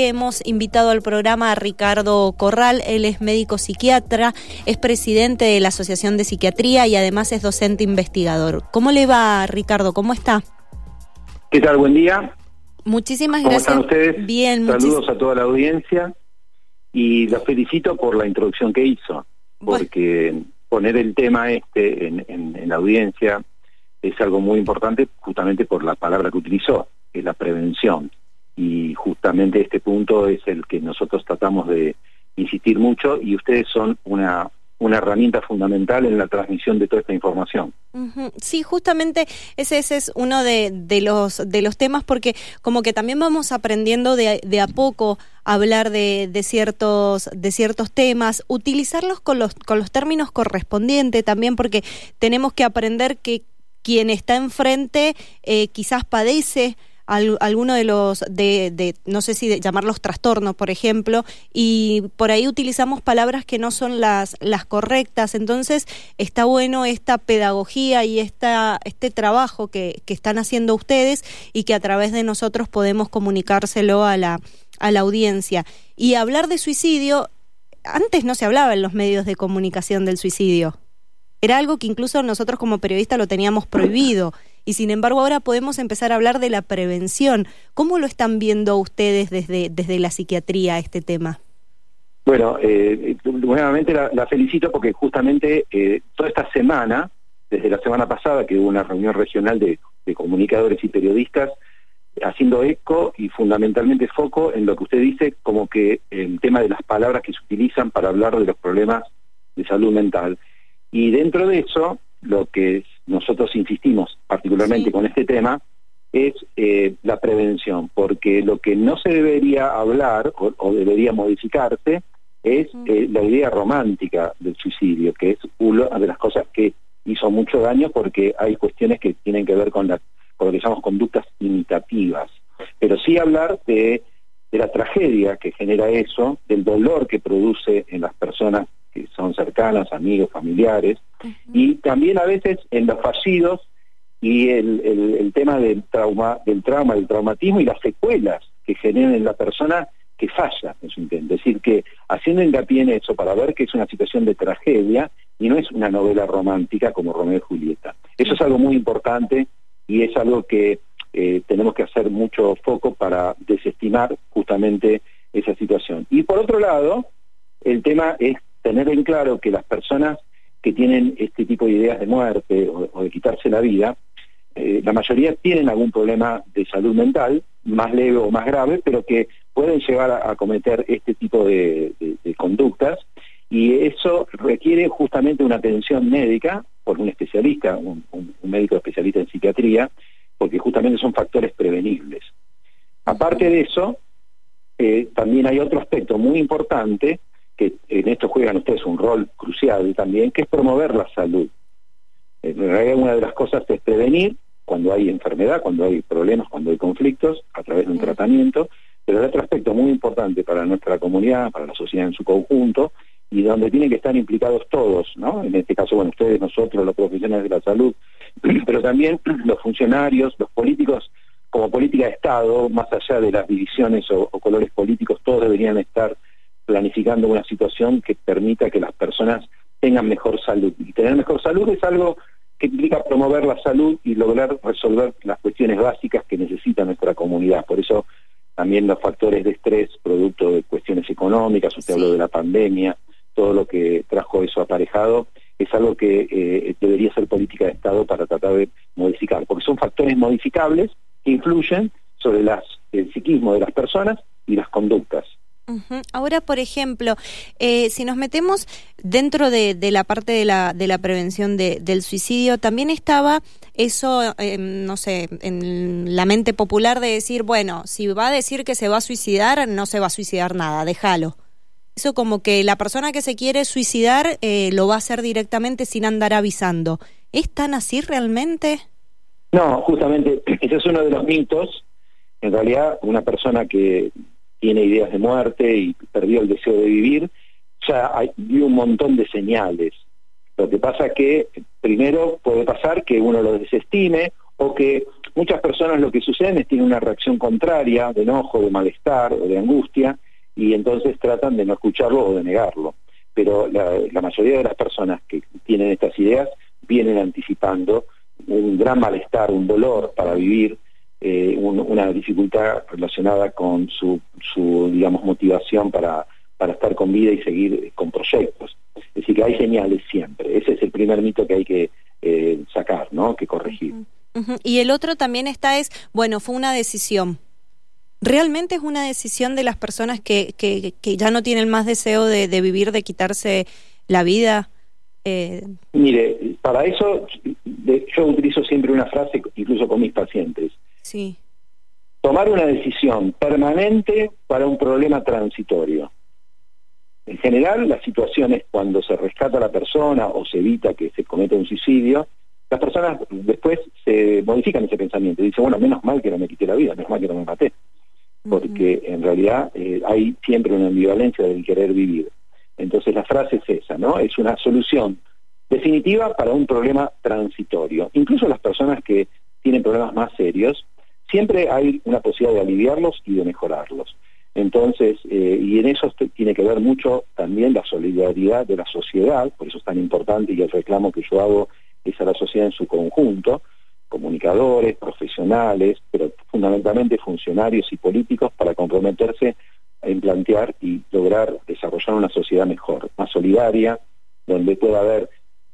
Hemos invitado al programa a Ricardo Corral, él es médico psiquiatra, es presidente de la Asociación de Psiquiatría y además es docente investigador. ¿Cómo le va, Ricardo? ¿Cómo está? ¿Qué tal? Buen día. Muchísimas ¿Cómo gracias. están ustedes? Bien, Saludos a toda la audiencia y los felicito por la introducción que hizo, Bueno. porque poner el tema este en, en- en la audiencia es algo muy importante justamente por la palabra que utilizó, que es la prevención. Este punto es el que nosotros tratamos de insistir mucho y ustedes son una, una herramienta fundamental en la transmisión de toda esta información. Sí, justamente ese, ese es uno de, de los, de los temas porque como que también vamos aprendiendo de, de a poco hablar de, de, ciertos, de ciertos temas, utilizarlos con los, con los términos correspondientes también porque tenemos que aprender que quien está enfrente eh, quizás padece al- alguno de los de, no sé si de llamarlos trastornos por ejemplo y por ahí utilizamos palabras que no son las las correctas. Entonces está bueno esta pedagogía y esta este trabajo que, que están haciendo ustedes y que a través de nosotros podemos comunicárselo a la a la audiencia. Y hablar de suicidio antes no se hablaba en los medios de comunicación del suicidio. Era algo que incluso nosotros como periodistas lo teníamos prohibido y sin embargo ahora podemos empezar a hablar de la prevención. ¿Cómo lo están viendo ustedes desde, desde la psiquiatría este tema? Bueno, eh, nuevamente la, la, felicito porque justamente eh, toda esta semana, desde la semana pasada que hubo una reunión regional de, de, comunicadores y periodistas, haciendo eco y fundamentalmente foco en lo que usted dice como que el tema de las palabras que se utilizan para hablar de los problemas de salud mental. Y dentro de eso, lo que nosotros insistimos particularmente sí. con este tema es eh, la prevención, porque lo que no se debería hablar o, o debería modificarse es eh, la idea romántica del suicidio, que es una de las cosas que hizo mucho daño porque hay cuestiones que tienen que ver con, la, con lo que llamamos conductas imitativas. Pero sí hablar de, de la tragedia que genera eso, del dolor que produce en las personas cercanas, amigos, familiares, uh -huh. y también a veces en los fallidos y el, el, el, tema del trauma, del trauma, del traumatismo y las secuelas que generan en la persona que falla en su intento. Es decir, que haciendo hincapié en eso para ver que es una situación de tragedia y no es una novela romántica como Romeo y Julieta. Eso es algo muy importante y es algo que eh, tenemos que hacer mucho foco para desestimar justamente esa situación. Y por otro lado, el tema es tener en claro que las personas que tienen este tipo de ideas de muerte o, de quitarse la vida, eh, la mayoría tienen algún problema de salud mental, más leve o más grave, pero que pueden llegar a, cometer este tipo de, conductas y eso requiere justamente una atención médica por un especialista, un médico especialista en psiquiatría, porque justamente son factores prevenibles. Aparte de eso, eh, también hay otro aspecto muy importante que en esto juegan ustedes un rol crucial también, que es promover la salud. En realidad una de las cosas es prevenir cuando hay enfermedad, cuando hay problemas, cuando hay conflictos, a través de un tratamiento, pero el otro aspecto muy importante para nuestra comunidad, para la sociedad en su conjunto, y donde tienen que estar implicados todos, ¿no? En este caso, bueno, ustedes, nosotros, los profesionales de la salud, pero también los funcionarios, los políticos, como política de Estado, más allá de las divisiones o, o colores políticos, todos deberían estar planificando una situación que permita que las personas tengan mejor salud. Y tener mejor salud es algo que implica promover la salud y lograr resolver las cuestiones básicas que necesita nuestra comunidad. Por eso también los factores de estrés, producto de cuestiones económicas, usted sí. habló de la pandemia, todo lo que trajo eso aparejado, es algo que eh, debería ser política de Estado para tratar de modificar, porque son factores modificables que influyen sobre las, el psiquismo de las personas y las conductas. Uh. Ahora, por ejemplo, eh, si nos metemos dentro de, la parte de la, de la prevención de, del suicidio, también estaba eso, eh, no sé, en la mente popular de decir, bueno, si va a decir que se va a suicidar, no se va a suicidar nada, déjalo. Eso como que la persona que se quiere suicidar eh, lo va a hacer directamente sin andar avisando. ¿Es tan así realmente? No, justamente, ese es uno de los mitos. En realidad, una persona que tiene ideas de muerte y perdió el deseo de vivir, ya hay un montón de señales. Lo que pasa es que primero puede pasar que uno lo desestime o que muchas personas lo que sucede es tienen una reacción contraria, de enojo, de malestar o de angustia, y entonces tratan de no escucharlo o de negarlo. Pero la, mayoría de las personas que tienen estas ideas vienen anticipando un gran malestar, un dolor para vivir, eh, una dificultad relacionada con su, su digamos, motivación para, para estar con vida y seguir con proyectos. Es decir, que hay señales siempre. Ese es el primer mito que hay que eh, sacar, ¿no? Que corregir. Y el otro también está es, bueno, fue una decisión. ¿Realmente es una decisión de las personas que, que, ya no tienen más deseo de, vivir, de quitarse la vida? Eh... Mire, para eso yo utilizo siempre una frase, incluso con mis pacientes. Sí. Tomar una decisión permanente para un problema transitorio. En general, las situaciones cuando se rescata a la persona o se evita que se cometa un suicidio, las personas después se modifican ese pensamiento dicen, bueno, menos mal que no me quité la vida, menos mal que no me maté. Porque en realidad eh, hay siempre una ambivalencia del querer vivir. Entonces la frase es esa, ¿no? Es una solución definitiva para un problema transitorio. Incluso las personas que tienen problemas más serios, siempre hay una posibilidad de aliviarlos y de mejorarlos. Entonces, eh, y en eso tiene que ver mucho también la solidaridad de la sociedad, por eso es tan importante y el reclamo que yo hago es a la sociedad en su conjunto, comunicadores, profesionales, pero fundamentalmente funcionarios y políticos para comprometerse en plantear y lograr desarrollar una sociedad mejor, más solidaria, donde pueda haber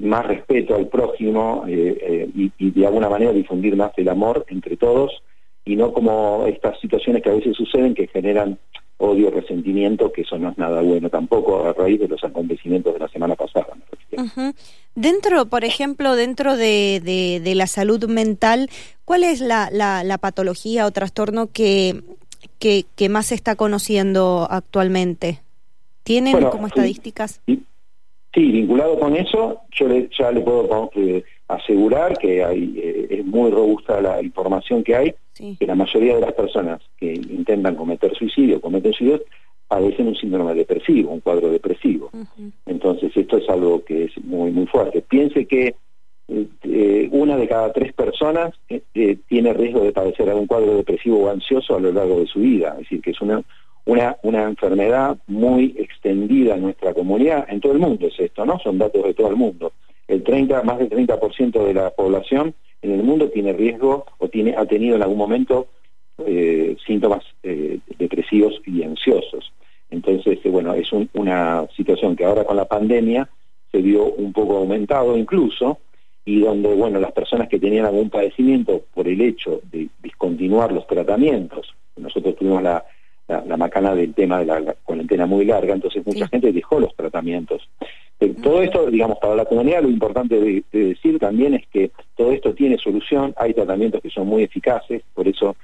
más respeto al prójimo eh, eh, y, y de alguna manera difundir más el amor entre todos y no como estas situaciones que a veces suceden que generan odio, resentimiento, que eso no es nada bueno tampoco a raíz de los acontecimientos de la semana pasada. Dentro, por ejemplo, dentro de, de, la salud mental, ¿cuál es la, la, patología o trastorno que, que, más se está conociendo actualmente? ¿Tienen como estadísticas? Sí, vinculado con eso, yo ya le puedo eh, asegurar que hay, eh, es muy robusta la información que hay que la mayoría de las personas que intentan cometer suicidio, cometen suicidio, padecen un síndrome depresivo, un cuadro depresivo. Entonces esto es algo que es muy muy fuerte. Piense que eh, una de cada tres personas eh, eh, tiene riesgo de padecer algún cuadro depresivo o ansioso a lo largo de su vida, es decir, que es una, una, una enfermedad muy extendida en nuestra comunidad, en todo el mundo es esto, ¿no? Son datos de todo el mundo. El 30, más del 30% de la población en el mundo tiene riesgo o tiene ha tenido en algún momento eh, síntomas eh, depresivos y ansiosos. Entonces, eh, bueno, es una situación que ahora con la pandemia se vio un poco aumentado incluso y donde, bueno, las personas que tenían algún padecimiento por el hecho de discontinuar los tratamientos, nosotros tuvimos la, la, macana del tema de la, cuarentena muy larga, entonces mucha gente dejó los tratamientos. Eh, todo esto, digamos, para la comunidad lo importante de, decir también es que todo esto tiene solución, hay tratamientos que son muy eficaces, por eso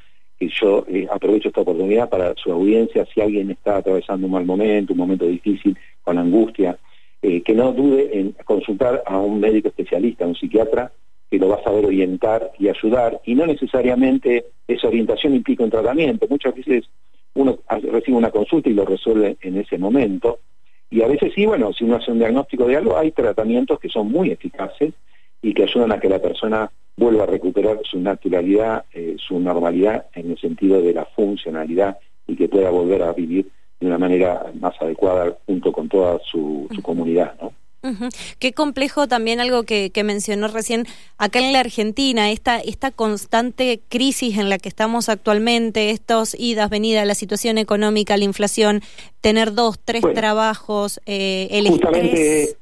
yo eh, aprovecho esta oportunidad para su audiencia, si alguien está atravesando un mal momento, un momento difícil, con angustia, eh, que no dude en consultar a un médico especialista, a un psiquiatra, que lo va a saber orientar y ayudar, y no necesariamente esa orientación implica un tratamiento, muchas veces uno recibe una consulta y lo resuelve en ese momento, y a veces sí, bueno, si uno hace un diagnóstico de algo, hay tratamientos que son muy eficaces y que ayudan a que la persona vuelva a recuperar su naturalidad, eh, su normalidad en el sentido de la funcionalidad y que pueda volver a vivir de una manera más adecuada junto con toda su, su comunidad, ¿no? Qué complejo también algo que, mencionó recién acá en la Argentina, esta, esta constante crisis en la que estamos actualmente, estos idas, venidas, la situación económica, la inflación, tener dos, tres trabajos, eh, el justamente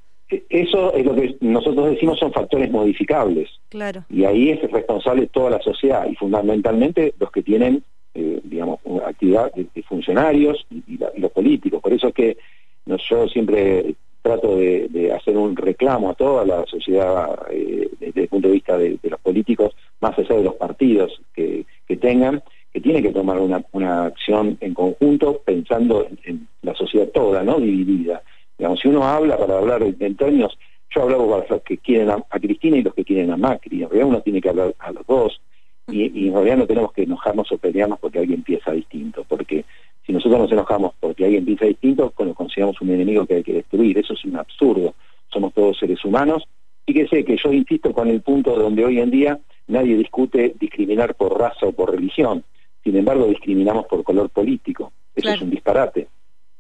Eso es lo que nosotros decimos son factores modificables. Claro. Y ahí es responsable toda la sociedad y fundamentalmente los que tienen, eh, digamos, actividad de, funcionarios y, los políticos. Por eso es que yo siempre trato de, hacer un reclamo a toda la sociedad eh, desde el punto de vista de, los políticos, más allá de los partidos que, tengan, que tiene que tomar una, una acción en conjunto pensando en, la sociedad toda, ¿no? Dividida. Digamos, si uno habla para hablar en términos, yo hablo para los que quieren a, Cristina y los que quieren a Macri, en realidad uno tiene que hablar a los dos, y, y en realidad no tenemos que enojarnos o pelearnos porque alguien piensa distinto, porque si nosotros nos enojamos porque alguien piensa distinto, bueno, consideramos un enemigo que hay que destruir. Eso es un absurdo. Somos todos seres humanos. Fíjese que yo insisto con el punto donde hoy en día nadie discute discriminar por raza o por religión. Sin embargo, discriminamos por color político. Eso es un disparate.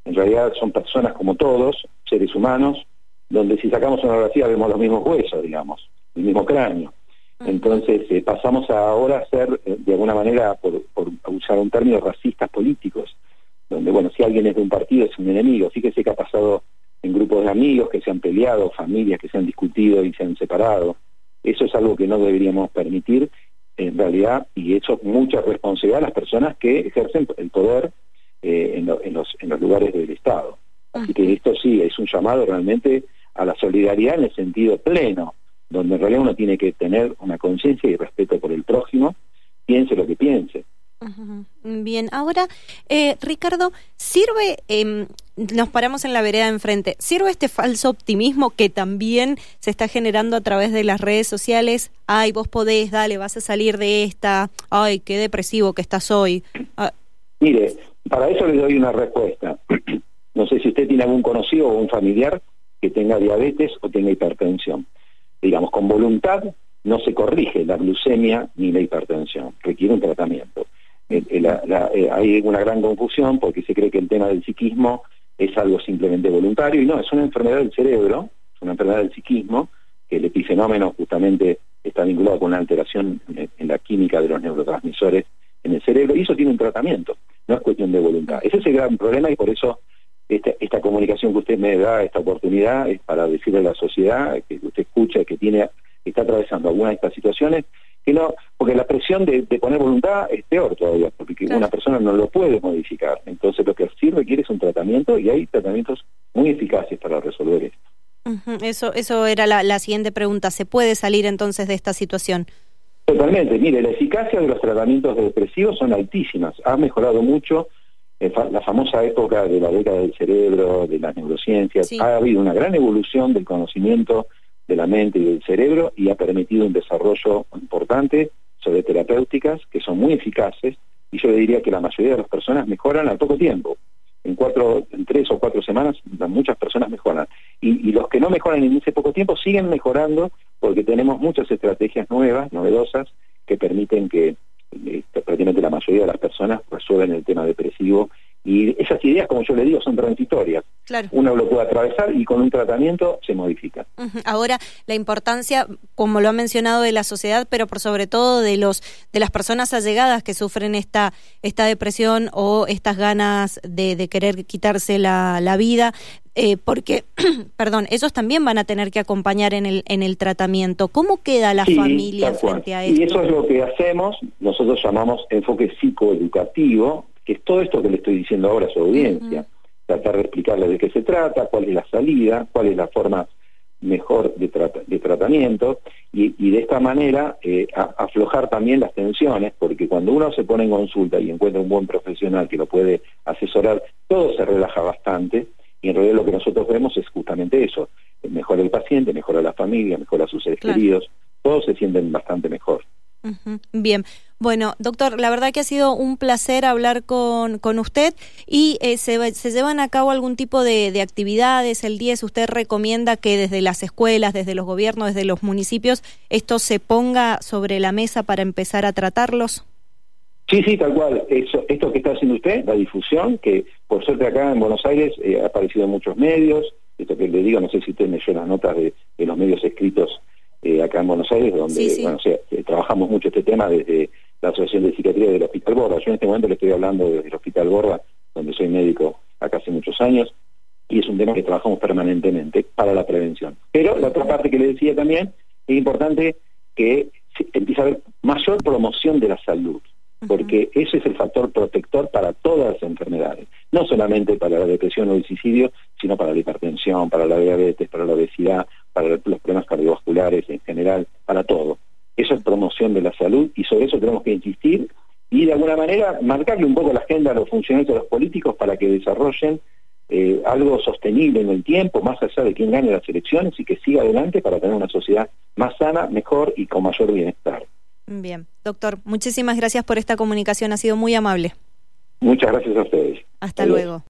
En realidad son personas como todos, seres humanos, donde si sacamos una radiografía vemos los mismos huesos, digamos, el mismo cráneo. Entonces eh, pasamos ahora a ser, eh, de alguna manera, por, usar un término, racistas políticos, donde, bueno, si alguien es de un partido es un enemigo. Fíjese que ha pasado en grupos de amigos que se han peleado, familias que se han discutido y se han separado. Eso es algo que no deberíamos permitir en realidad, y eso es mucha responsabilidad a las personas que ejercen el poder eh, en, en, los, en los lugares del Estado. Así que esto sí, es un llamado realmente a la solidaridad en el sentido pleno, donde en realidad uno tiene que tener una conciencia y respeto por el prójimo, piense lo que piense. Bien, ahora, eh, Ricardo, ¿sirve, eh, nos paramos en la vereda de enfrente, ¿sirve este falso optimismo que también se está generando a través de las redes sociales? Ay, vos podés, dale, vas a salir de esta, ay, qué depresivo que estás hoy. Ah. Mire, para eso le doy una respuesta. no sé si usted tiene algún conocido o un familiar que tenga diabetes o tenga hipertensión. Digamos, con voluntad no se corrige la glucemia ni la hipertensión, requiere un tratamiento. Eh, eh, hay una gran confusión porque se cree que el tema del psiquismo es algo simplemente voluntario y no, es una enfermedad del cerebro, es una enfermedad del psiquismo, que el epifenómeno justamente está vinculado con una alteración en la química de los neurotransmisores en el cerebro y eso tiene un tratamiento, no es cuestión de voluntad. Ese es el gran problema y por eso esta, comunicación que usted me da, esta oportunidad, es para decirle a la sociedad que usted escucha, que tiene está atravesando alguna de estas situaciones, que no, porque la presión de, poner voluntad es peor todavía, porque una persona no lo puede modificar. Entonces lo que sí requiere es un tratamiento y hay tratamientos muy eficaces para resolver esto. Eso, eso era la, la siguiente pregunta. ¿Se puede salir entonces de esta situación? Totalmente. Mire, la eficacia de los tratamientos depresivos son altísimas. Ha mejorado mucho la famosa época de la década del cerebro, de las neurociencias, ha habido una gran evolución del conocimiento de la mente y del cerebro y ha permitido un desarrollo importante sobre terapéuticas que son muy eficaces y yo le diría que la mayoría de las personas mejoran al poco tiempo. En cuatro, en tres o cuatro semanas muchas personas mejoran. Y, los que no mejoran en ese poco tiempo siguen mejorando porque tenemos muchas estrategias nuevas, novedosas, que permiten que prácticamente la mayoría de las personas resuelven el tema depresivo y esas ideas, como yo le digo, son transitorias. Uno lo puede atravesar y con un tratamiento se modifica. Ahora, la importancia, como lo ha mencionado, de la sociedad, pero por sobre todo de los de las personas allegadas que sufren esta esta depresión o estas ganas de, querer quitarse la, la vida, eh, porque, perdón, ellos también van a tener que acompañar en el, en el tratamiento. ¿Cómo queda la familia frente a esto? Y eso es lo que hacemos, nosotros llamamos enfoque psicoeducativo, que es todo esto que le estoy diciendo ahora a su audiencia. Tratar de explicarle de qué se trata, cuál es la salida, cuál es la forma mejor de, de tratamiento y, y, de esta manera eh, aflojar también las tensiones, porque cuando uno se pone en consulta y encuentra un buen profesional que lo puede asesorar, todo se relaja bastante y en realidad lo que nosotros vemos es justamente eso, mejora el paciente, mejora la familia, mejora sus seres queridos, todos se sienten bastante mejor. Bien, bueno, doctor, la verdad que ha sido un placer hablar con, con usted y eh, se, se, llevan a cabo algún tipo de, de, actividades el 10. ¿Usted recomienda que desde las escuelas, desde los gobiernos, desde los municipios, esto se ponga sobre la mesa para empezar a tratarlos? Sí, sí, tal cual. Eso, esto que está haciendo usted, la difusión, que por suerte acá en Buenos Aires eh, ha aparecido en muchos medios, esto que le digo, no sé si usted me dio las notas de, los medios escritos eh, acá en Buenos Aires, donde Bueno, eh, trabajamos mucho este tema desde la Asociación de Psiquiatría del Hospital Borba. Yo en este momento le estoy hablando desde el Hospital Borba, donde soy médico acá hace muchos años, y es un tema que trabajamos permanentemente para la prevención. Pero la otra parte que le decía también, es importante que empiece a haber mayor promoción de la salud porque ese es el factor protector para todas las enfermedades, no solamente para la depresión o el suicidio, sino para la hipertensión, para la diabetes, para la obesidad, para los problemas cardiovasculares en general, para todo. Eso es promoción de la salud y sobre eso tenemos que insistir y de alguna manera marcarle un poco la agenda a los funcionarios, a los políticos para que desarrollen eh, algo sostenible en el tiempo, más allá de quién gane las elecciones y que siga adelante para tener una sociedad más sana, mejor y con mayor bienestar. Bien, doctor, muchísimas gracias por esta comunicación, ha sido muy amable. Muchas gracias a ustedes. Hasta luego.